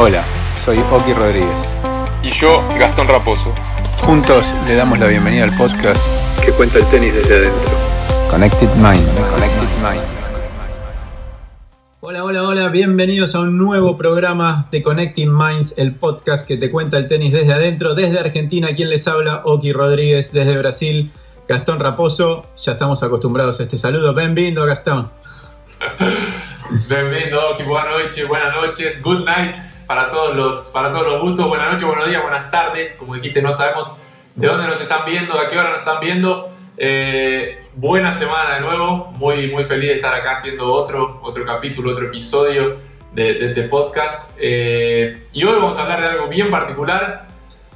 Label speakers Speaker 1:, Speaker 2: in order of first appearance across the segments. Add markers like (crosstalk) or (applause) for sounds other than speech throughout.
Speaker 1: Hola, soy Oki Rodríguez.
Speaker 2: Y yo, Gastón Raposo.
Speaker 1: Juntos le damos la bienvenida al podcast
Speaker 3: que cuenta el tenis desde adentro.
Speaker 1: Connected Mind. Connected Mind.
Speaker 4: Hola, hola, hola, bienvenidos a un nuevo programa de Connecting Minds, el podcast que te cuenta el tenis desde adentro, desde Argentina, quien les habla, Oki Rodríguez, desde Brasil, Gastón Raposo, ya estamos acostumbrados a este saludo, bienvenido Gastón. (laughs)
Speaker 2: Bienvenido, Oki, buenas noches, buenas noches, good night para todos los, para todos los gustos, buenas noches, buenos días, buenas tardes, como dijiste, no sabemos de dónde nos están viendo, de a qué hora nos están viendo. Eh, buena semana de nuevo, muy, muy feliz de estar acá haciendo otro, otro capítulo, otro episodio de, este podcast. Eh, y hoy vamos a hablar de algo bien particular,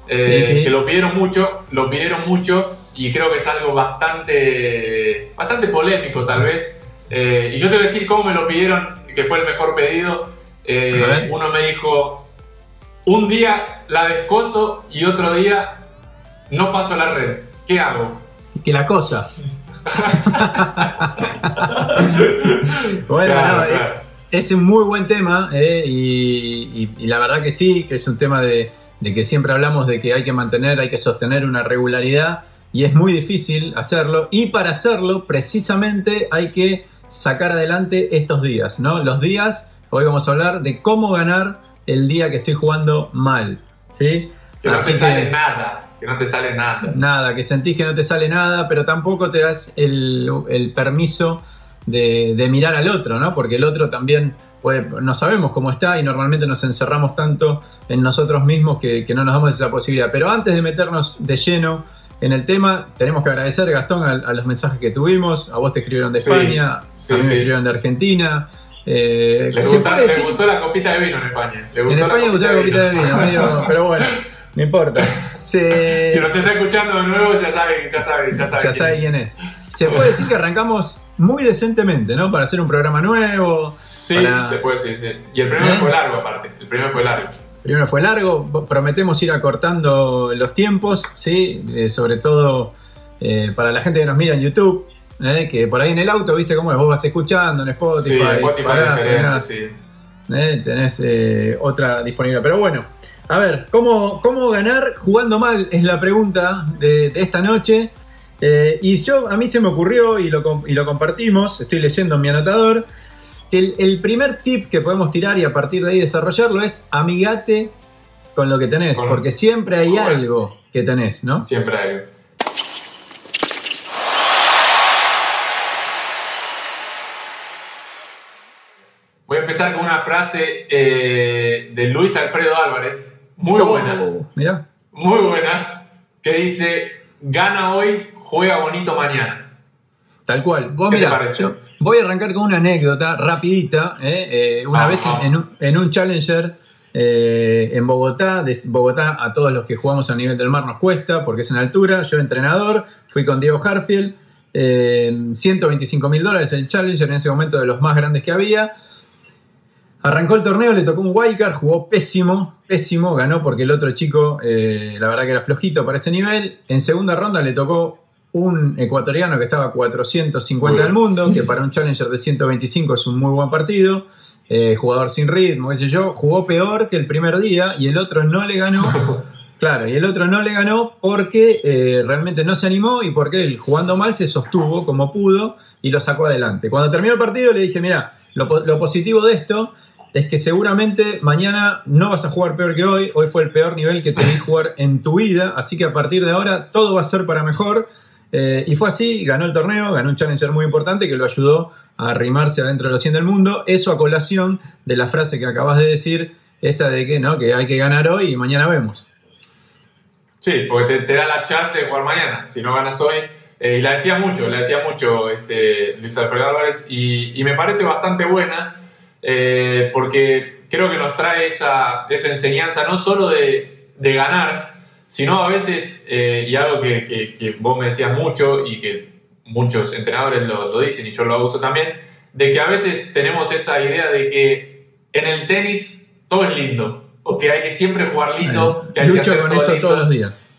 Speaker 2: eh, que lo pidieron mucho, lo pidieron mucho y creo que es algo bastante, bastante polémico tal vez. y yo te voy a decir cómo me lo pidieron, que fue el mejor pedido. Uno me dijo, un día la descoso y otro día no paso la red. ¿Qué hago?
Speaker 4: que la cosa. (laughs) bueno, no, Es, un muy buen tema eh, y, la verdad que sí, que es un tema de, que siempre hablamos de que hay que mantener, hay que sostener una regularidad y es muy difícil hacerlo y para hacerlo precisamente hay que sacar adelante estos días, ¿no? Los días, hoy vamos a hablar de cómo ganar el día que estoy jugando mal, ¿sí?
Speaker 2: Que no te sale nada que no te sale nada.
Speaker 4: Nada, que sentís que no te sale nada, pero tampoco te das el, permiso de, mirar al otro, ¿no? Porque el otro también puede, no sabemos cómo está y normalmente nos encerramos tanto en nosotros mismos que, no nos damos esa posibilidad. Pero antes de meternos de lleno en el tema, tenemos que agradecer, Gastón, a, los mensajes que tuvimos. A vos te escribieron de España, a mí me escribieron de Argentina.
Speaker 2: Eh, les, gustó, la copita de vino en España.
Speaker 4: en España gustó la copita de vino, pero bueno. (laughs) No importa.
Speaker 2: Si nos está escuchando de nuevo, ya sabe, ya sabe, ya sabe.
Speaker 4: Ya sabe quién es. Se puede decir que arrancamos muy decentemente, ¿no? Para hacer un programa nuevo.
Speaker 2: Sí, se puede decir, sí. Y el primero ¿Eh? fue largo, aparte. El primero fue largo.
Speaker 4: El primero fue largo. Prometemos ir acortando los tiempos, ¿sí? Eh, sobre todo eh, para la gente que nos mira en YouTube. Que por ahí en el auto, viste cómo es, vos vas escuchando en Spotify,
Speaker 2: sí, Spotify sí.
Speaker 4: tenés otra disponible. Pero bueno, a ver, ¿cómo, cómo ganar jugando mal? Es la pregunta de, esta noche. Eh, y yo, a mí se me ocurrió y lo, compartimos, estoy leyendo en mi anotador, que el, primer tip que podemos tirar y a partir de ahí desarrollarlo es amigate con lo que tenés, porque siempre hay algo que tenés, ¿no?
Speaker 2: Siempre hay algo. Empezar con una frase eh, de Luis Alfredo Álvarez, muy buena.
Speaker 4: Mira.
Speaker 2: Muy buena. Que dice, gana hoy, juega bonito mañana.
Speaker 4: Tal cual. Vos ¿Qué voy a arrancar con una anécdota rapidita. ¿eh? Eh, una vez En, un, Challenger en Bogotá, de Bogotá a todos los que jugamos a nivel del mar nos cuesta porque es en altura. Yo entrenador, fui con Diego Harfield. 125 mil dólares el Challenger en ese momento de los más grandes que había. Arrancó el torneo, le tocó un wildcard, jugó pésimo, pésimo, ganó porque el otro chico, eh, la verdad que era flojito para ese nivel. En segunda ronda le tocó un ecuatoriano que estaba a 450 del mundo, que para un challenger de 125 es un muy buen partido. Eh, jugador sin ritmo, qué sé yo, jugó peor que el primer día y el otro no le ganó. (laughs) Claro, y el otro no le ganó porque eh, realmente no se animó y porque él jugando mal se sostuvo como pudo y lo sacó adelante. Cuando terminó el partido le dije, mira, lo, lo positivo de esto es que seguramente mañana no vas a jugar peor que hoy. Hoy fue el peor nivel que te vi (laughs) jugar en tu vida. Así que a partir de ahora todo va a ser para mejor. Eh, y fue así, ganó el torneo, ganó un challenger muy importante que lo ayudó a arrimarse adentro de los 100 del mundo. Eso a colación de la frase que acabas de decir, esta de que, ¿no? que hay que ganar hoy y mañana vemos.
Speaker 2: Sí, porque te, da la chance de jugar mañana. Si no ganas hoy, eh, y la decía mucho, la decía mucho este, Luis Alfredo Álvarez, y, y me parece bastante buena eh, porque creo que nos trae esa, esa enseñanza no solo de, de ganar, sino a veces, eh, y algo que, que, vos me decías mucho y que muchos entrenadores lo, lo, dicen y yo lo uso también, de que a veces tenemos esa idea de que en el tenis todo es lindo, o que hay que siempre jugar lindo. que hay
Speaker 4: que hacer con eso todos los días.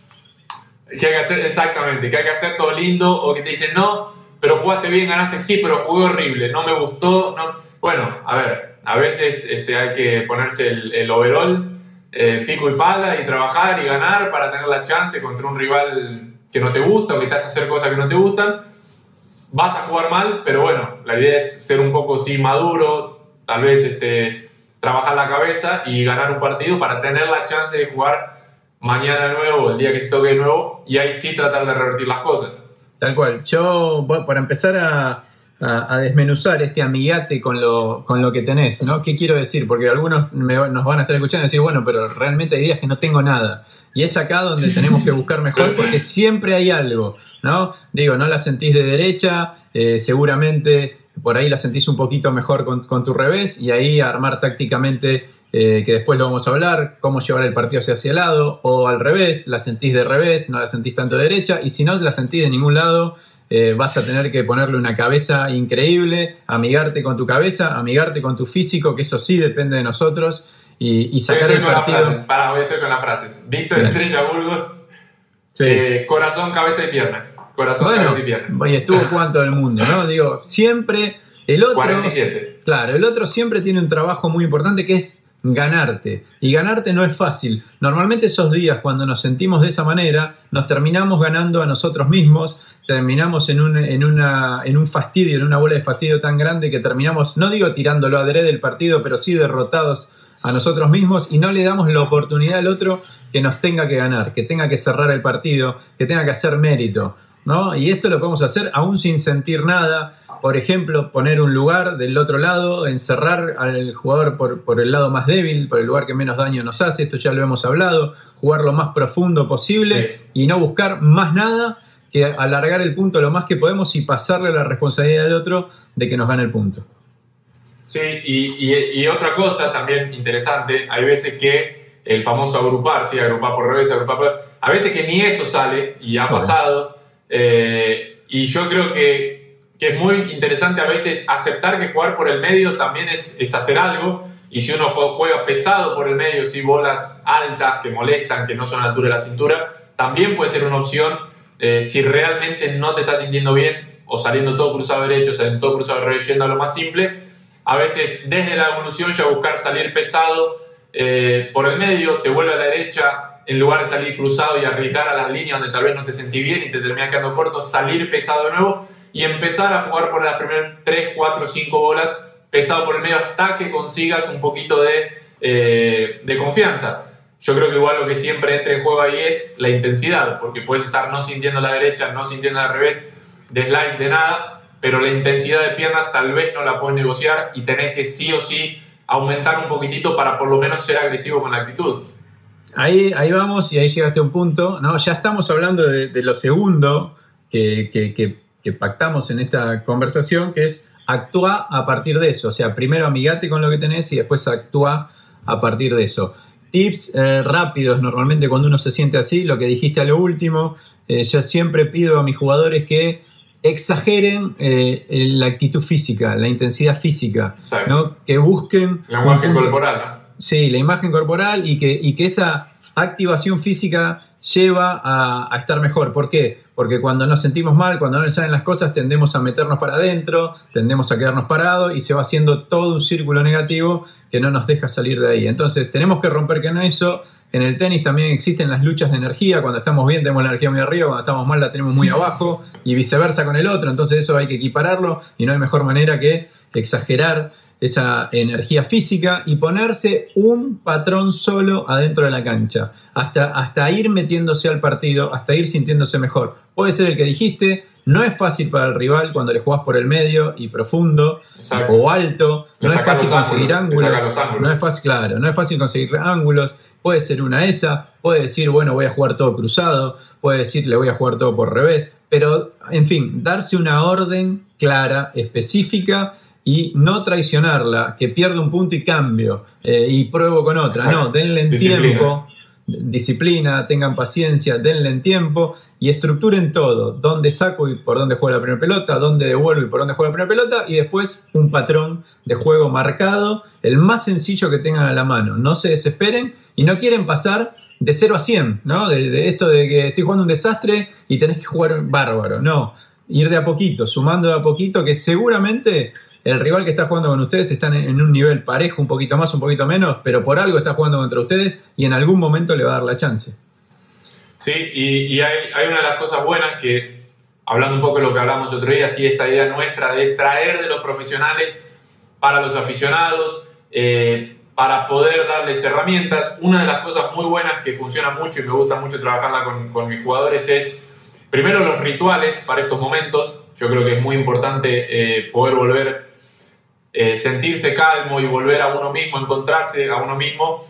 Speaker 2: Que hay que hacer, exactamente, que hay que hacer todo lindo, o que te dicen, no, pero jugaste bien, ganaste, sí, pero jugué horrible, no me gustó, no bueno, a ver, a veces este, hay que ponerse el, overall, eh, pico y pala y trabajar y ganar para tener la chance contra un rival que no te gusta o que te hace hacer cosas que no te gustan. Vas a jugar mal, pero bueno, la idea es ser un poco sí maduro, tal vez este, trabajar la cabeza y ganar un partido para tener la chance de jugar mañana de nuevo, el día que te toque de nuevo, y ahí sí tratar de revertir las cosas.
Speaker 4: Tal cual. Yo, para empezar a, a, desmenuzar este amigate con lo, con lo que tenés, ¿no? ¿Qué quiero decir? Porque algunos nos van a estar escuchando y decir, bueno, pero realmente hay días que no tengo nada. Y es acá donde (laughs) tenemos que buscar mejor porque siempre hay algo, ¿no? Digo, no la sentís de derecha, eh, seguramente por ahí la sentís un poquito mejor con, con tu revés y ahí armar tácticamente eh, que después lo vamos a hablar, cómo llevar el partido hacia el lado, o al revés, la sentís de revés, no la sentís tanto de derecha, y si no la sentís de ningún lado, eh, vas a tener que ponerle una cabeza increíble, amigarte con tu cabeza, amigarte con tu físico, que eso sí depende de nosotros, y, sacar el partido.
Speaker 2: Para, hoy estoy con las frases. Víctor Estrella Burgos, eh, corazón, cabeza y piernas. Corazón, cabeza y piernas.
Speaker 4: Y estuvo jugando todo el mundo, ¿no? (laughs) Digo, siempre. El otro,
Speaker 2: 47.
Speaker 4: Claro, el otro siempre tiene un trabajo muy importante que es ganarte. Y ganarte no es fácil. Normalmente esos días cuando nos sentimos de esa manera, nos terminamos ganando a nosotros mismos, terminamos en un, en una, en un fastidio, en una bola de fastidio tan grande que terminamos, no digo tirándolo a del partido, pero sí derrotados a nosotros mismos y no le damos la oportunidad al otro que nos tenga que ganar, que tenga que cerrar el partido, que tenga que hacer mérito. ¿No? Y esto lo podemos hacer aún sin sentir nada. Por ejemplo, poner un lugar del otro lado, encerrar al jugador por, el lado más débil, por el lugar que menos daño nos hace, esto ya lo hemos hablado, jugar lo más profundo posible y no buscar más nada que alargar el punto lo más que podemos y pasarle la responsabilidad al otro de que nos gane el punto.
Speaker 2: Sí, y, otra cosa también interesante, hay veces que el famoso agrupar, sí, agrupar por revés, agrupar por... A veces que ni eso sale y ha pasado eh, y yo creo que, que, es muy interesante a veces aceptar que jugar por el medio también es, es hacer algo. Y si uno juega pesado por el medio, si bolas altas que molestan, que no son a la altura de la cintura, también puede ser una opción eh, si realmente no te estás sintiendo bien o saliendo todo cruzado derecho, saliendo todo cruzado derecho, yendo a lo más simple. A veces desde la evolución ya buscar salir pesado eh, por el medio, te vuelve a la derecha, en lugar de salir cruzado y arriesgar a las líneas donde tal vez no te sentí bien y te terminas quedando corto, salir pesado de nuevo y empezar a jugar por las primeras 3, 4, 5 bolas pesado por el medio hasta que consigas un poquito de, eh, de confianza. Yo creo que igual lo que siempre entra en juego ahí es la intensidad, porque puedes estar no sintiendo la derecha, no sintiendo al revés, de slice, de nada, pero la intensidad de piernas tal vez no la puedes negociar y tenés que sí o sí aumentar un poquitito para por lo menos ser agresivo con la actitud.
Speaker 4: Ahí, ahí vamos y ahí llegaste a un punto, ¿no? Ya estamos hablando de, lo segundo que, que, pactamos en esta conversación, que es actúa a partir de eso. O sea, primero amigate con lo que tenés y después actúa a partir de eso. Tips eh, rápidos, normalmente cuando uno se siente así, lo que dijiste a lo último, eh, yo siempre pido a mis jugadores que exageren eh, la actitud física, la intensidad física, ¿no? que busquen...
Speaker 2: Imagen corporal, ¿no?
Speaker 4: Sí, la imagen corporal y que, y que esa activación física lleva a, estar mejor. ¿Por qué? Porque cuando nos sentimos mal, cuando no nos salen las cosas, tendemos a meternos para adentro, tendemos a quedarnos parados y se va haciendo todo un círculo negativo que no nos deja salir de ahí. Entonces tenemos que romper con eso. En el tenis también existen las luchas de energía. Cuando estamos bien tenemos la energía muy arriba, cuando estamos mal la tenemos muy abajo y viceversa con el otro. Entonces eso hay que equipararlo y no hay mejor manera que exagerar esa energía física y ponerse un patrón solo adentro de la cancha, hasta, hasta ir metiéndose al partido, hasta ir sintiéndose mejor. Puede ser el que dijiste, no es fácil para el rival cuando le jugás por el medio y profundo o alto, no es fácil conseguir ángulos, no es fácil, claro, no es fácil conseguir ángulos, puede ser una esa, puede decir, bueno, voy a jugar todo cruzado, puede decir, le voy a jugar todo por revés, pero en fin, darse una orden clara, específica y no traicionarla, que pierde un punto y cambio eh, y pruebo con otra. No, denle en tiempo, disciplina, tengan paciencia, denle en tiempo y estructuren todo. Dónde saco y por dónde juego la primera pelota, dónde devuelvo y por dónde juego la primera pelota y después un patrón de juego marcado, el más sencillo que tengan a la mano. No se desesperen y no quieren pasar de 0 a 100, ¿no? De, de esto de que estoy jugando un desastre y tenés que jugar bárbaro. No, ir de a poquito, sumando de a poquito, que seguramente el rival que está jugando con ustedes está en un nivel parejo, un poquito más, un poquito menos, pero por algo está jugando contra ustedes y en algún momento le va a dar la chance.
Speaker 2: Sí, y, hay, una de las cosas buenas que, hablando un poco de lo que hablamos otro día, sí, esta idea nuestra de traer de los profesionales para los aficionados, eh, para poder darles herramientas. Una de las cosas muy buenas que funciona mucho y me gusta mucho trabajarla con, mis jugadores es, primero, los rituales para estos momentos. Yo creo que es muy importante eh, poder volver, eh, sentirse calmo y volver a uno mismo, encontrarse a uno mismo.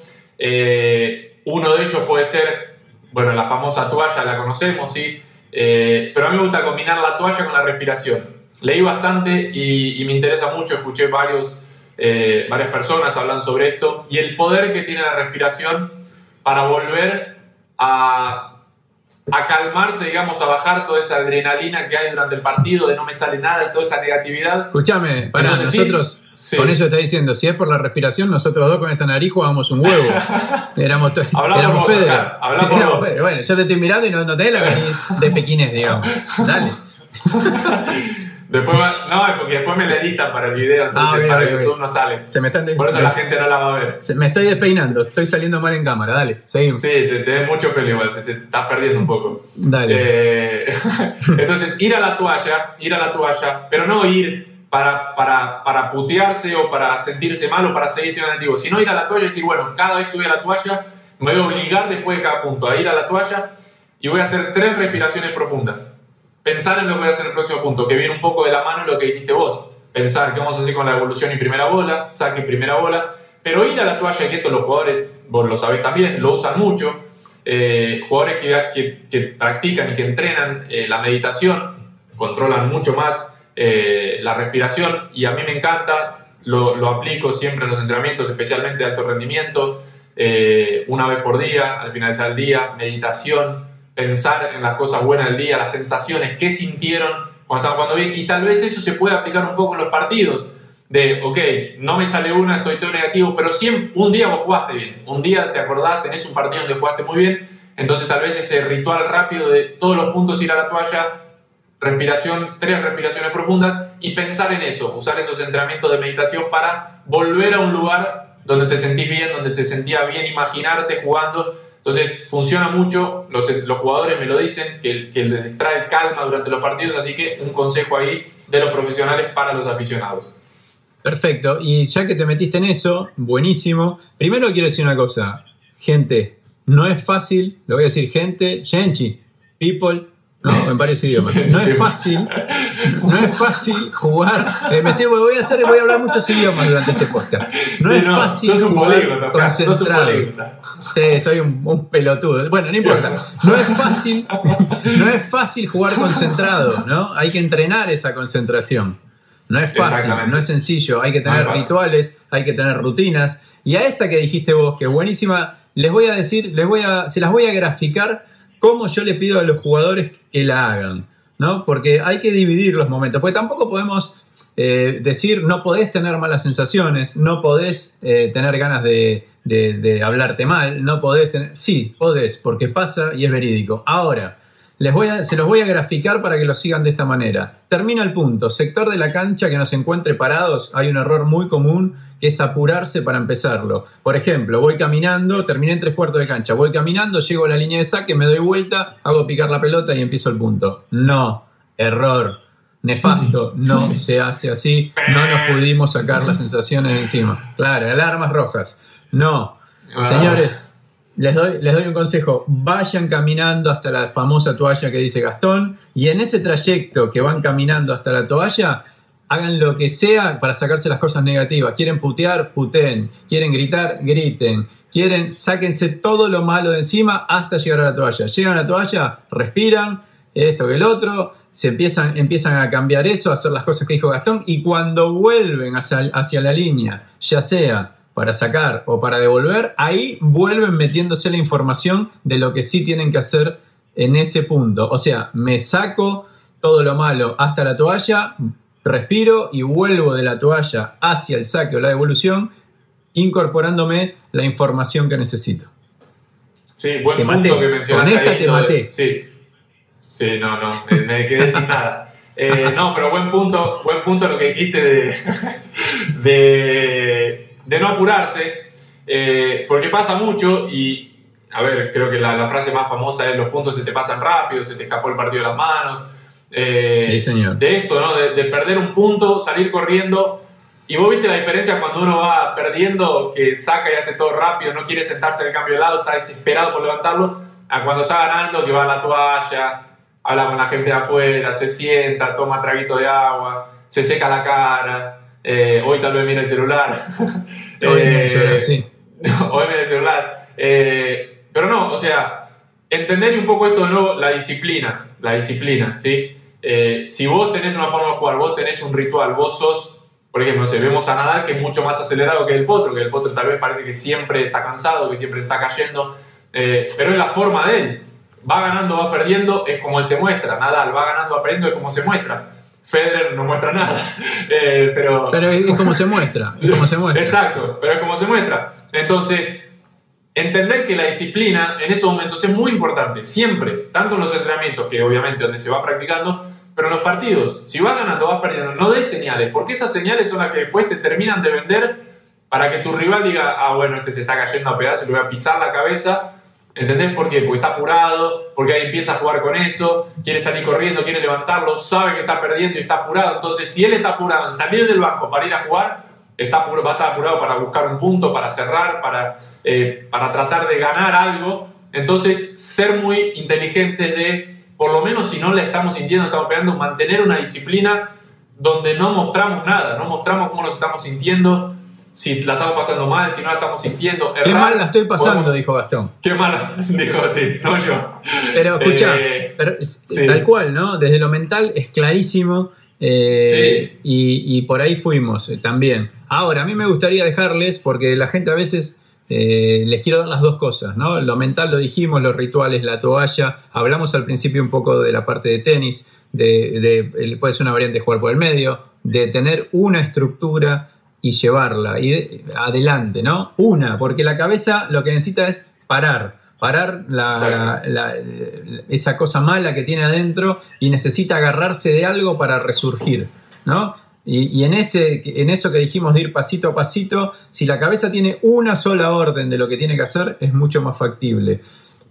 Speaker 2: uno de ellos puede ser bueno, la famosa toalla la conocemos, ¿sí? Eh, pero a mí me gusta combinar la toalla con la respiración. Leí bastante y, me interesa mucho, escuché varios, eh, varias personas hablan sobre esto y el poder que tiene la respiración para volver a a calmarse, digamos, a bajar toda esa adrenalina que hay durante el partido, de no me sale nada y toda esa negatividad.
Speaker 4: Escúchame, para nosotros, con eso está diciendo, si es por la respiración, nosotros dos con esta nariz jugábamos un huevo. (laughs) éramos
Speaker 2: hablamos
Speaker 4: Hablamos Bueno, yo te estoy mirando y no, no te la nariz de pequines, digamos. Dale. (laughs)
Speaker 2: Después, no, porque después me la editan para el video, entonces ah, para YouTube no sale.
Speaker 4: Se me están
Speaker 2: Por eso la gente no la va a ver.
Speaker 4: me estoy despeinando, estoy saliendo mal en cámara, dale, seguimos.
Speaker 2: Sí, te, te mucho pelo igual, te estás perdiendo un poco.
Speaker 4: Dale.
Speaker 2: Eh, (laughs) entonces, ir a la toalla, ir a la toalla, pero no ir para, para, para putearse o para sentirse mal o para seguir siendo negativo, sino ir a la toalla y decir, bueno, cada vez que voy a la toalla, me voy a obligar después de cada punto a ir a la toalla y voy a hacer tres respiraciones profundas pensar en lo que voy a hacer el próximo punto, que viene un poco de la mano lo que dijiste vos. Pensar qué vamos a hacer con la evolución y primera bola, saque y primera bola, pero ir a la toalla, que esto los jugadores, vos lo sabés también, lo usan mucho. Eh, jugadores que, que, practican y que entrenan eh, la meditación, controlan mucho más eh, la respiración y a mí me encanta, lo, lo, aplico siempre en los entrenamientos, especialmente de alto rendimiento, una vez por día, al finalizar el día, meditación, pensar en las cosas buenas del día, las sensaciones, qué sintieron cuando estaban jugando bien. Y tal vez eso se puede aplicar un poco en los partidos. De, ok, no me sale una, estoy todo negativo, pero siempre, un día vos jugaste bien. Un día te acordás, tenés un partido donde jugaste muy bien. Entonces tal vez ese ritual rápido de todos los puntos ir a la toalla, respiración, tres respiraciones profundas y pensar en eso, usar esos entrenamientos de meditación para volver a un lugar donde te sentís bien, donde te sentía bien, imaginarte jugando entonces funciona mucho, los, los jugadores me lo dicen, que, que, les trae calma durante los partidos, así que un consejo ahí de los profesionales para los aficionados.
Speaker 4: Perfecto, y ya que te metiste en eso, buenísimo. Primero quiero decir una cosa, gente, no es fácil, lo voy a decir gente, genchi, people, no, en varios idiomas. No es fácil, no es fácil jugar. Eh, me voy a hacer, voy a hablar muchos idiomas durante este podcast. No es fácil
Speaker 2: sos un
Speaker 4: jugar concentrado. sí, soy un, pelotudo. Bueno, no importa. No es fácil, no es fácil jugar concentrado, ¿no? Hay que entrenar esa concentración. No es fácil, no es sencillo. Hay que tener rituales, hay que tener rutinas. Y a esta que dijiste vos, que es buenísima, les voy a decir, les voy a, se las voy a graficar cómo yo le pido a los jugadores que la hagan, ¿no? Porque hay que dividir los momentos, porque tampoco podemos eh, decir no podés tener malas sensaciones, no podés eh, tener ganas de, hablarte mal, no podés tener... Sí, podés, porque pasa y es verídico. Ahora, les voy a, se los voy a graficar para que lo sigan de esta manera. Termina el punto. Sector de la cancha que nos encuentre parados, hay un error muy común que es apurarse para empezarlo. Por ejemplo, voy caminando, terminé en tres cuartos de cancha, voy caminando, llego a la línea de saque, me doy vuelta, hago picar la pelota y empiezo el punto. No, error. Nefasto, no se hace así, no nos pudimos sacar las sensaciones encima. Claro, alarmas rojas. No, ah. señores, les doy, les doy un consejo, vayan caminando hasta la famosa toalla que dice Gastón y en ese trayecto que van caminando hasta la toalla, hagan lo que sea para sacarse las cosas negativas. Quieren putear, puteen. Quieren gritar, griten. Quieren, sáquense todo lo malo de encima hasta llegar a la toalla. Llegan a la toalla, respiran, esto que el otro, se empiezan, empiezan a cambiar eso, a hacer las cosas que dijo Gastón, y cuando vuelven hacia, hacia la línea, ya sea para sacar o para devolver, ahí vuelven metiéndose la información de lo que sí tienen que hacer en ese punto. O sea, me saco todo lo malo hasta la toalla, respiro y vuelvo de la toalla hacia el saque o la devolución, incorporándome la información que necesito.
Speaker 2: Sí, buen punto que mencionaste.
Speaker 4: Con esta te maté.
Speaker 2: Sí, sí, no, no, me, quedé sin nada. Eh, no, pero buen punto, buen punto lo que dijiste de, (laughs) de, de no apurarse, eh, porque pasa mucho y, a ver, creo que la, la, frase más famosa es los puntos se te pasan rápido, se te escapó el partido de las manos.
Speaker 4: Eh, sí, señor.
Speaker 2: De esto, ¿no? De, de, perder un punto, salir corriendo. Y vos viste la diferencia cuando uno va perdiendo, que saca y hace todo rápido, no quiere sentarse en el cambio de lado, está desesperado por levantarlo, a cuando está ganando, que va a la toalla, habla con la gente de afuera, se sienta, toma traguito de agua, se seca la cara, eh, hoy tal vez mira el celular. (laughs)
Speaker 4: hoy mira el celular, sí. (laughs)
Speaker 2: hoy mira el celular. Eh, pero no, o sea, entender un poco esto de nuevo, la disciplina, la disciplina, ¿sí? Eh, si vos tenés una forma de jugar, vos tenés un ritual, vos sos, por ejemplo, no vemos a Nadal que es mucho más acelerado que el Potro, que el Potro tal vez parece que siempre está cansado, que siempre está cayendo, pero es la forma de él va ganando, va perdiendo, es como él se muestra. Nadal va ganando, va perdiendo, es como se muestra. Federer no muestra (laughs) nada. Eh, pero...
Speaker 4: pero es como se muestra. Es como se muestra.
Speaker 2: Exacto, pero es como se muestra. Entonces, entender que la disciplina en esos momentos es muy importante, siempre, tanto en los entrenamientos, que obviamente donde se va practicando, pero en los partidos. Si vas ganando, vas perdiendo, no des señales, porque esas señales son las que después te terminan de vender para que tu rival diga, ah, bueno, este se está cayendo a pedazos, le voy a pisar la cabeza ¿Entendés por qué? Porque está apurado, porque ahí empieza a jugar con eso, quiere salir corriendo, quiere levantarlo, sabe que está perdiendo y está apurado. Entonces, si él está apurado en salir del banco para ir a jugar, está va a estar apurado para buscar un punto, para cerrar, para, eh, para tratar de ganar algo. Entonces, ser muy inteligentes de, por lo menos si no le estamos sintiendo, estamos pegando, mantener una disciplina donde no mostramos nada, no mostramos cómo nos estamos sintiendo, si la estamos pasando mal, si no la estamos sintiendo.
Speaker 4: Qué mal la estoy pasando, dijo Gastón.
Speaker 2: Qué mal, (laughs) dijo así, no yo.
Speaker 4: Pero escucha, eh, tal cual, ¿no? Desde lo mental es clarísimo. Eh, y, por ahí fuimos eh, también. Ahora, a mí me gustaría dejarles, porque la gente a veces les quiero dar las dos cosas, ¿no? Lo mental lo dijimos, los rituales, la toalla. Hablamos al principio un poco de la parte de tenis, de, de puede ser una variante de jugar por el medio, de tener una estructura y llevarla y adelante, ¿no? Una, porque la cabeza lo que necesita es parar, parar esa cosa mala que tiene adentro y necesita agarrarse de algo para resurgir, ¿no? Y, en, ese, en eso que dijimos de ir pasito a pasito, si la cabeza tiene una sola orden de lo que tiene que hacer, es mucho más factible.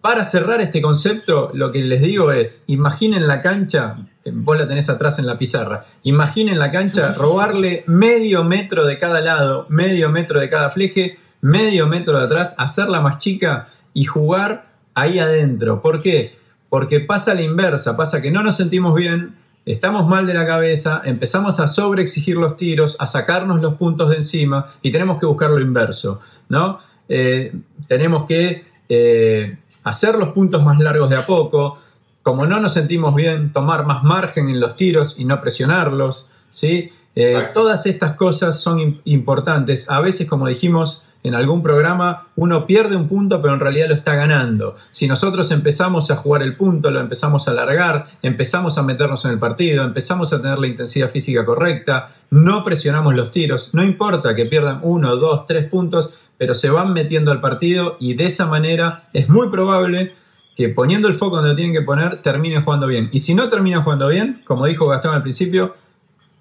Speaker 4: Para cerrar este concepto, lo que les digo es, imaginen la cancha, vos la tenés atrás en la pizarra, imaginen la cancha, (laughs) robarle medio metro de cada lado, medio metro de cada fleje, medio metro de atrás, hacerla más chica y jugar ahí adentro. ¿Por qué? Porque pasa la inversa, pasa que no nos sentimos bien, estamos mal de la cabeza, empezamos a sobreexigir los tiros, a sacarnos los puntos de encima y tenemos que buscar lo inverso, ¿no? Eh, tenemos que eh, hacer los puntos más largos de a poco, como no nos sentimos bien, tomar más margen en los tiros y no presionarlos, ¿sí? Eh, todas estas cosas son importantes. A veces, como dijimos en algún programa, uno pierde un punto, pero en realidad lo está ganando. Si nosotros empezamos a jugar el punto, lo empezamos a alargar, empezamos a meternos en el partido, empezamos a tener la intensidad física correcta, no presionamos los tiros, no importa que pierdan uno, dos, tres puntos, pero se van metiendo al partido y de esa manera es muy probable que poniendo el foco donde lo tienen que poner, terminen jugando bien. Y si no terminan jugando bien, como dijo Gastón al principio,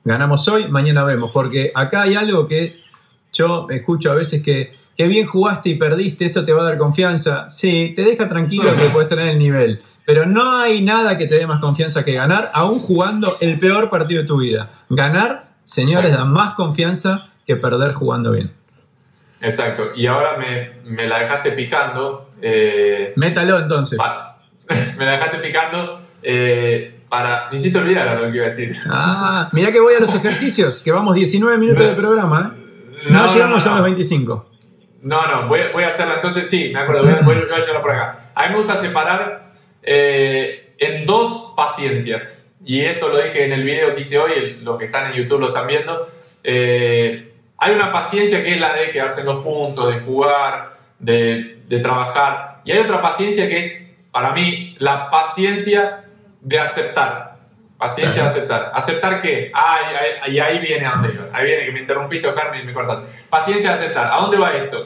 Speaker 4: ganamos hoy, mañana vemos. Porque acá hay algo que yo escucho a veces que, que bien jugaste y perdiste, esto te va a dar confianza. Sí, te deja tranquilo que (laughs) puedes tener el nivel. Pero no hay nada que te dé más confianza que ganar, aún jugando el peor partido de tu vida. Ganar, señores, da más confianza que perder jugando bien.
Speaker 2: Exacto. Y ahora me, me la dejaste picando. Eh,
Speaker 4: Métalo entonces. (laughs)
Speaker 2: me la dejaste picando eh, para. Me hiciste olvidar lo que iba a decir.
Speaker 4: Ah, mira que voy a los ejercicios, que vamos 19 minutos de programa. ¿eh? No, llegamos a los 25.
Speaker 2: No, no, voy, voy, a hacerla entonces. Sí, me acuerdo, voy, voy, a llevarla por acá. A mí me gusta separar eh, en dos paciencias. Y esto lo dije en el video que hice hoy, los que están en YouTube lo están viendo. Eh, hay una paciencia que es la de quedarse en los puntos, de jugar, de, trabajar. Y hay otra paciencia que es, para mí, la paciencia de aceptar. Paciencia de aceptar. ¿Aceptar qué? Ah, y ahí, viene a dónde Ahí viene que me interrumpiste, Carmen, y me cortaste. Paciencia de aceptar. ¿A dónde va esto?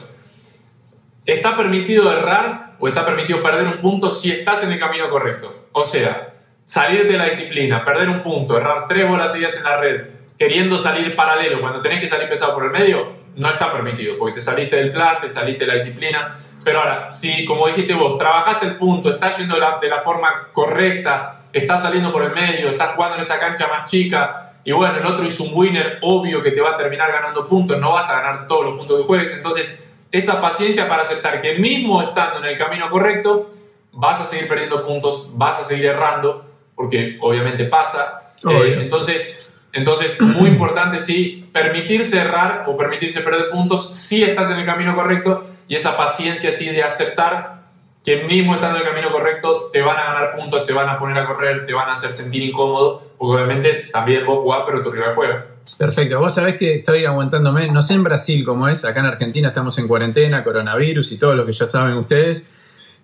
Speaker 2: ¿Está permitido errar o está permitido perder un punto si estás en el camino correcto? O sea, salirte de la disciplina, perder un punto, errar tres bolas seguidas en la red, queriendo salir paralelo cuando tenés que salir pesado por el medio, no está permitido, porque te saliste del plan, te saliste de la disciplina. Pero ahora, si como dijiste vos, trabajaste el punto, estás yendo de la, de la forma correcta, estás saliendo por el medio, estás jugando en esa cancha más chica, y bueno, el otro hizo un winner, obvio que te va a terminar ganando puntos, no vas a ganar todos los puntos que juegues. Entonces, esa paciencia para aceptar que mismo estando en el camino correcto, vas a seguir perdiendo puntos, vas a seguir errando, porque obviamente pasa. Eh, entonces, entonces, muy importante, sí, permitirse errar o permitirse perder puntos si estás en el camino correcto y esa paciencia, sí, de aceptar que mismo estando en el camino correcto te van a ganar puntos, te van a poner a correr, te van a hacer sentir incómodo, porque obviamente también vos jugás, pero tu rival juega.
Speaker 4: Perfecto, vos sabés que estoy aguantándome, no sé en Brasil cómo es, acá en Argentina estamos en cuarentena, coronavirus y todo lo que ya saben ustedes,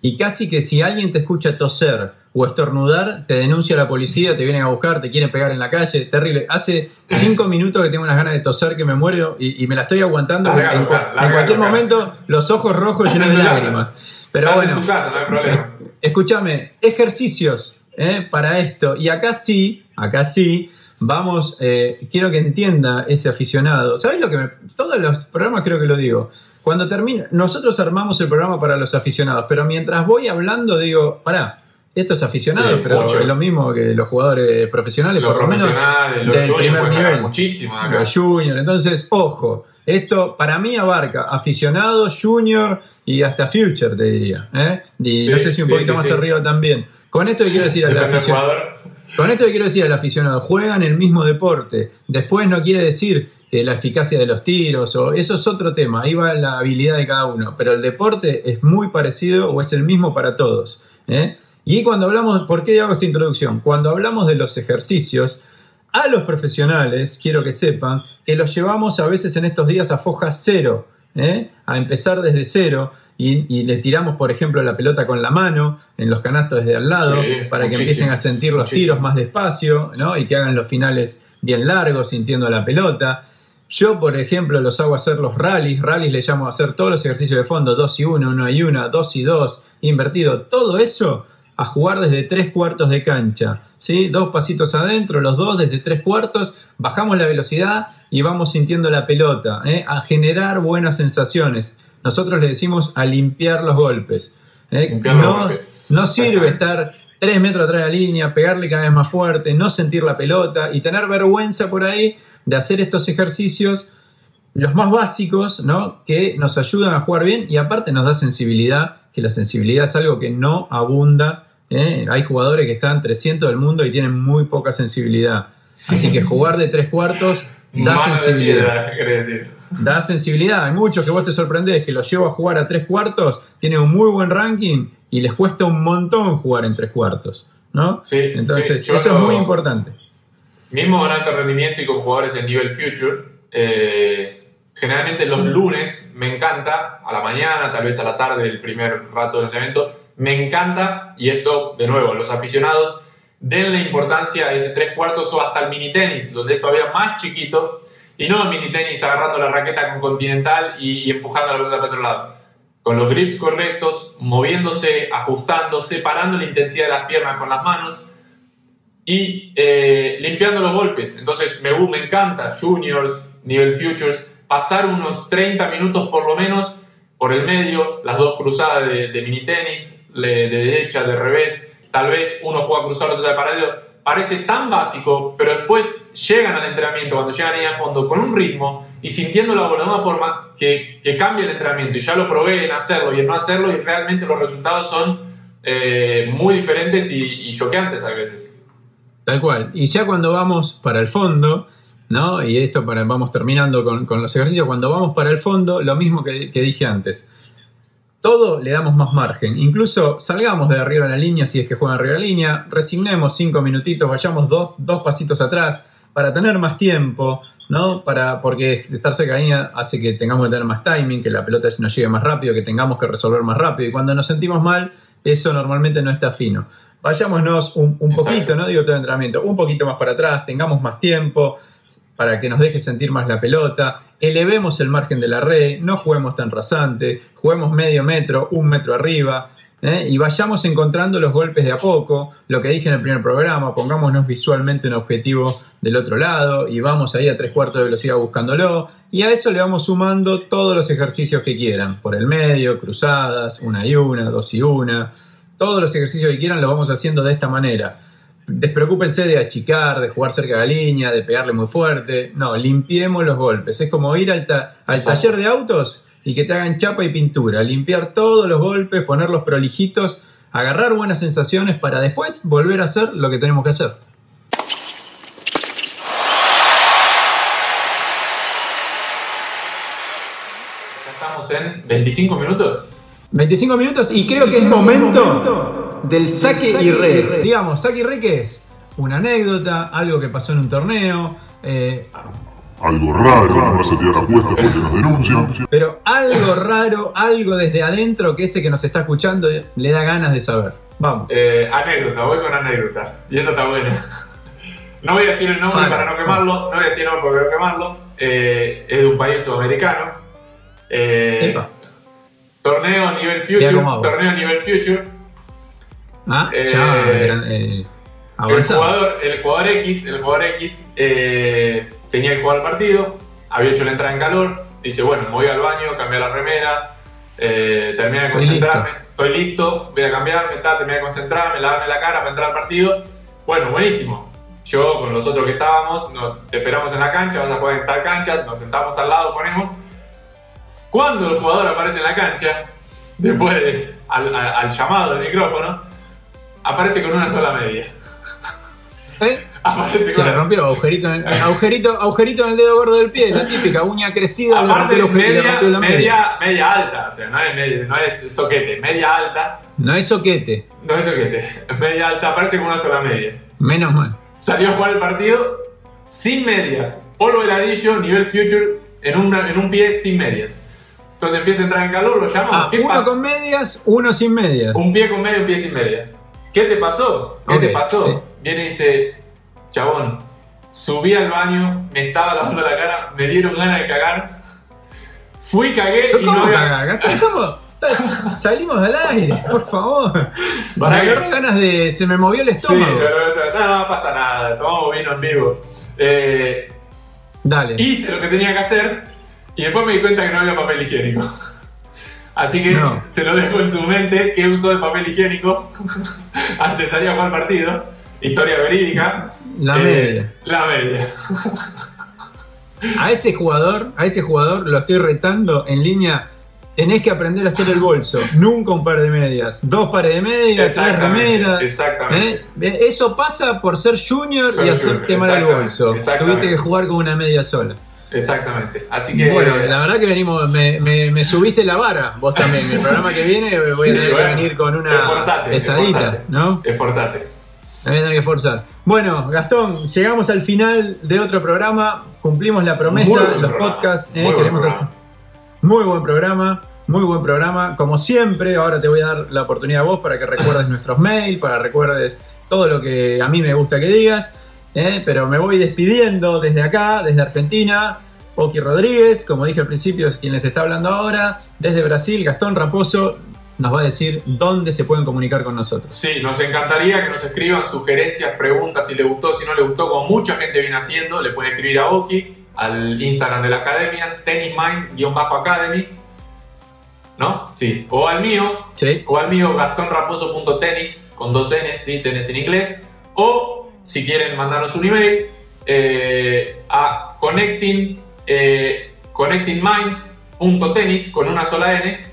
Speaker 4: y casi que si alguien te escucha toser o estornudar, te denuncia la policía, te vienen a buscar, te quieren pegar en la calle, terrible. Hace cinco minutos que tengo unas ganas de toser que me muero y, me la estoy aguantando. en, cualquier momento los ojos rojos llenos de lágrimas. Pero bueno,
Speaker 2: en tu casa, no hay problema. (laughs)
Speaker 4: escúchame, ejercicios eh, para esto. Y acá sí, acá sí, vamos, eh, quiero que entienda ese aficionado. ¿Sabes lo que me... Todos los programas creo que lo digo. Cuando termina, nosotros armamos el programa para los aficionados, pero mientras voy hablando digo, pará, esto es aficionado, pero es lo mismo que los jugadores profesionales,
Speaker 2: por
Speaker 4: lo menos
Speaker 2: los del primer nivel. Muchísimo
Speaker 4: Los juniors. Entonces, ojo, esto para mí abarca aficionado, junior y hasta future, te diría. ¿eh? Y no sé si un poquito más arriba también. Con esto quiero decir al aficionado. Con esto quiero decir al aficionado, juegan el mismo deporte. Después no quiere decir que la eficacia de los tiros, o eso es otro tema, ahí va la habilidad de cada uno, pero el deporte es muy parecido o es el mismo para todos. ¿eh? Y cuando hablamos, ¿por qué hago esta introducción? Cuando hablamos de los ejercicios, a los profesionales, quiero que sepan, que los llevamos a veces en estos días a foja cero, ¿eh? a empezar desde cero y, le tiramos, por ejemplo, la pelota con la mano en los canastos desde al lado para que empiecen a sentir los tiros más despacio ¿no? y que hagan los finales bien largos sintiendo la pelota. Yo, por ejemplo, los hago hacer los rallies. Rallies le llamo a hacer todos los ejercicios de fondo, 2 y 1, 1 y 1, 2 y 2, invertido. Todo eso a jugar desde tres cuartos de cancha. ¿sí? Dos pasitos adentro, los dos desde tres cuartos, bajamos la velocidad y vamos sintiendo la pelota, ¿eh? a generar buenas sensaciones. Nosotros le decimos a limpiar los golpes. ¿eh? No, no sirve estar tres metros atrás de la línea, pegarle cada vez más fuerte, no sentir la pelota y tener vergüenza por ahí de hacer estos ejercicios, los más básicos, ¿no? que nos ayudan a jugar bien y aparte nos da sensibilidad, que la sensibilidad es algo que no abunda. ¿Eh? Hay jugadores que están 300 del mundo y tienen muy poca sensibilidad. Así que jugar de tres cuartos da sensibilidad. Da sensibilidad. Hay muchos que vos te sorprendés que los llevo a jugar a tres cuartos, tienen un muy buen ranking y les cuesta un montón jugar en tres cuartos. ¿no?
Speaker 2: Sí,
Speaker 4: Entonces, eso es muy importante
Speaker 2: mismo en alto rendimiento y con jugadores en nivel future, eh, generalmente los lunes me encanta, a la mañana, tal vez a la tarde, el primer rato del evento, me encanta, y esto de nuevo, los aficionados, denle importancia a ese tres cuartos o hasta el mini tenis, donde es todavía más chiquito, y no el mini tenis agarrando la raqueta con continental y, empujando la pelota para otro lado. Con los grips correctos, moviéndose, ajustando, separando la intensidad de las piernas con las manos y eh, limpiando los golpes. Entonces me, me encanta, juniors, nivel futures, pasar unos 30 minutos por lo menos por el medio, las dos cruzadas de, mini tenis, de derecha, de revés, tal vez uno juega cruzado, otro de paralelo. Parece tan básico, pero después llegan al entrenamiento, cuando llegan ahí a fondo, con un ritmo y sintiéndolo de una forma que, que cambia el entrenamiento. Y ya lo probé en hacerlo y en no hacerlo, y realmente los resultados son eh, muy diferentes y, y choqueantes a veces.
Speaker 4: Tal cual. Y ya cuando vamos para el fondo, ¿no? Y esto vamos terminando con, los ejercicios, cuando vamos para el fondo, lo mismo que, dije antes. Todo le damos más margen. Incluso salgamos de arriba de la línea si es que juegan arriba de la línea, resignemos cinco minutitos, vayamos dos, dos pasitos atrás para tener más tiempo, ¿no? Para, porque estar cerca de la línea hace que tengamos que tener más timing, que la pelota nos llegue más rápido, que tengamos que resolver más rápido. Y cuando nos sentimos mal, eso normalmente no está fino vayámonos un, poquito, no digo todo el entrenamiento, un poquito más para atrás, tengamos más tiempo para que nos deje sentir más la pelota, elevemos el margen de la red, no juguemos tan rasante, juguemos medio metro, un metro arriba, ¿eh? y vayamos encontrando los golpes de a poco. Lo que dije en el primer programa, pongámonos visualmente un objetivo del otro lado y vamos ahí a tres cuartos de velocidad buscándolo. Y a eso le vamos sumando todos los ejercicios que quieran, por el medio, cruzadas, una y una, dos y una. Todos los ejercicios que quieran los vamos haciendo de esta manera despreocúpense de achicar, de jugar cerca de la línea, de pegarle muy fuerte. No, limpiemos los golpes. Es como ir al, taller de autos y que te hagan chapa y pintura. Limpiar todos los golpes, ponerlos prolijitos, agarrar buenas sensaciones para después volver a hacer lo que tenemos que hacer.
Speaker 2: Ya estamos en 25 minutos.
Speaker 4: 25 minutos y creo que es momento del saque y re. Digamos, saque y re, ¿qué es? Una anécdota, algo que pasó en un torneo. Eh,
Speaker 3: algo raro, no vas a tirar apuestas porque nos denuncian.
Speaker 4: Pero algo raro, algo desde adentro que ese que nos está escuchando le da ganas de saber. Vamos.
Speaker 2: Eh, anécdota, voy con anécdota. Y esta está buena. No voy a decir el nombre para no quemarlo, no voy a decir el nombre para no quemarlo. Eh, es de un país sudamericano. torneo nivel Future. Torneo nivel Future.
Speaker 4: Ah, eh, eh,
Speaker 2: el, jugador, el jugador X, el jugador X eh, tenía que jugar el partido, había hecho la entrada en calor, dice, bueno, me voy al baño, cambiar la remera, terminé de concentrarme, estoy listo, voy a cambiarme, terminé de concentrarme, lavarme la cara para entrar al partido. Bueno, buenísimo. Yo con los otros que estábamos, nos, te esperamos en la cancha, vas a jugar en tal cancha, nos sentamos al lado, ponemos. Cuando el jugador aparece en la cancha, después de, al llamado del micrófono, aparece con una sola media.
Speaker 4: ¿Eh? Aparece Se le rompió agujerito en, el, agujerito, agujerito en el dedo gordo del pie, la típica uña crecida,
Speaker 2: Aparte, le media, la media. media. alta, o sea, no es, media, no es soquete, media alta.
Speaker 4: No es soquete.
Speaker 2: No es soquete, media alta, aparece con una sola media.
Speaker 4: Menos mal.
Speaker 2: Salió a jugar el partido sin medias, polvo de ladrillo, nivel future, en, una, en un pie sin medias. Entonces empieza a entrar en calor, lo llamamos.
Speaker 4: Ah, uno con medias, uno sin medias.
Speaker 2: Un pie con media, un pie sin medias. ¿Qué te pasó? ¿Qué te pasó? Viene y dice, chabón, subí al baño, me estaba lavando la cara, me dieron ganas de cagar. Fui, cagué y no
Speaker 4: había... Salimos al aire, por favor. Me agarró ganas de. Se me movió el estómago.
Speaker 2: Sí, no, no pasa nada, tomamos vino en vivo. Eh,
Speaker 4: Dale.
Speaker 2: Hice lo que tenía que hacer y después me di cuenta que no había papel higiénico. Así que se lo dejo en su mente qué usó de papel higiénico (laughs) antes de salir a jugar partido. Historia verídica.
Speaker 4: La eh, media.
Speaker 2: La media.
Speaker 4: A ese jugador, a ese jugador lo estoy retando en línea. Tenés que aprender a hacer el bolso. Nunca un par de medias. Dos pares de medias, tres remeras.
Speaker 2: Exactamente.
Speaker 4: ¿Eh? Eso pasa por ser junior y hacerte mal el bolso. Tuviste que jugar con una media sola.
Speaker 2: Exactamente. Así que.
Speaker 4: Bueno, la verdad que venimos. Me, me, subiste la vara, vos también. El programa que viene voy a tener que venir con una pesadita, ¿no?
Speaker 2: Esforzate.
Speaker 4: Me voy a tener que esforzar. Bueno, Gastón, llegamos al final de otro programa. Cumplimos la promesa, los podcasts. Eh, queremos hacer. Muy buen programa. Muy buen programa. Como siempre, ahora te voy a dar la oportunidad a vos para que recuerdes nuestros mails, para que recuerdes todo lo que a mí me gusta que digas. ¿Eh? pero me voy despidiendo desde acá, desde Argentina. Oki Rodríguez, como dije al principio, es quien les está hablando ahora. Desde Brasil, Gastón Raposo nos va a decir dónde se pueden comunicar con nosotros.
Speaker 2: Sí, nos encantaría que nos escriban sugerencias, preguntas, si les gustó, si no les gustó, como mucha gente viene haciendo. Le pueden escribir a Oki, al Instagram de la academia, tennismind-academy. ¿No? Sí. O al mío.
Speaker 4: Sí.
Speaker 2: O al mío, gastonraposo.tenis, con dos Ns, ¿sí? Tenis en inglés. O si quieren mandarnos un email, eh, a connecting, eh, connectingminds.tennis con una sola n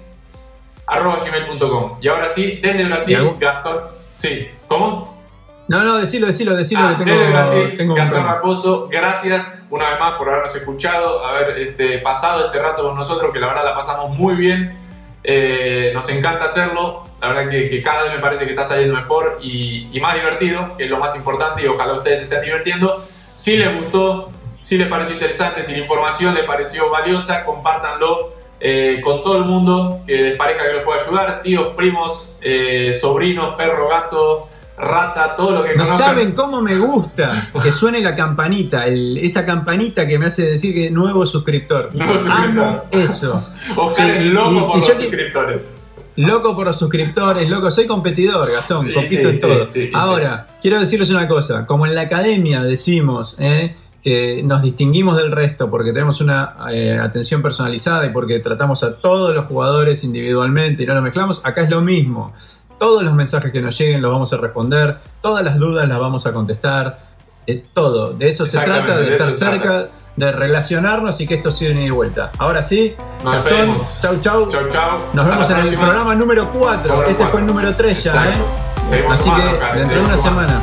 Speaker 2: arroba gmail.com. Y ahora sí, desde Brasil, Gastón. Sí, ¿cómo?
Speaker 4: No, no, decilo, decilo, decilo
Speaker 2: ah, que tengo. Desde Brasil, tengo Gastón Raposo, gracias una vez más por habernos escuchado, haber este, pasado este rato con nosotros, que la verdad la pasamos muy bien. Eh, nos encanta hacerlo. La verdad que, cada vez me parece que está saliendo mejor y, más divertido, que es lo más importante y ojalá ustedes estén divirtiendo. Si les gustó, si les pareció interesante, si la información les pareció valiosa, compártanlo eh, con todo el mundo que les parezca que les pueda ayudar. Tíos, primos, eh, sobrinos, perro, gato, rata, todo lo que
Speaker 4: No saben cómo me gusta que suene la campanita, esa campanita que me hace decir que nuevo suscriptor. (laughs)
Speaker 2: Nuevo suscriptor.
Speaker 4: eso.
Speaker 2: Oscar sí, loco por los suscriptores.
Speaker 4: loco por los suscriptores, loco, soy competidor, Gastón, compito en todo. Ahora, quiero decirles una cosa, como en la academia decimos, ¿eh? que nos distinguimos del resto porque tenemos una eh, atención personalizada y porque tratamos a todos los jugadores individualmente y no los mezclamos, acá es lo mismo. Todos los mensajes que nos lleguen los vamos a responder, todas las dudas las vamos a contestar, eh, todo. De eso se trata, de, estar cerca, de relacionarnos y que esto siga y vuelta. Ahora sí,
Speaker 2: nos
Speaker 4: vemos. Chau, chau.
Speaker 2: Chau, chau.
Speaker 4: Nos vemos en el programa número 4. Este fue el número 3 ya, ¿eh? Así que dentro de una semana.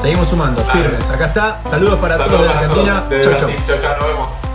Speaker 4: Seguimos sumando, firmes. Acá está. Saludos para todos de Argentina.
Speaker 2: Chau, chau. Chau, chau. Nos vemos.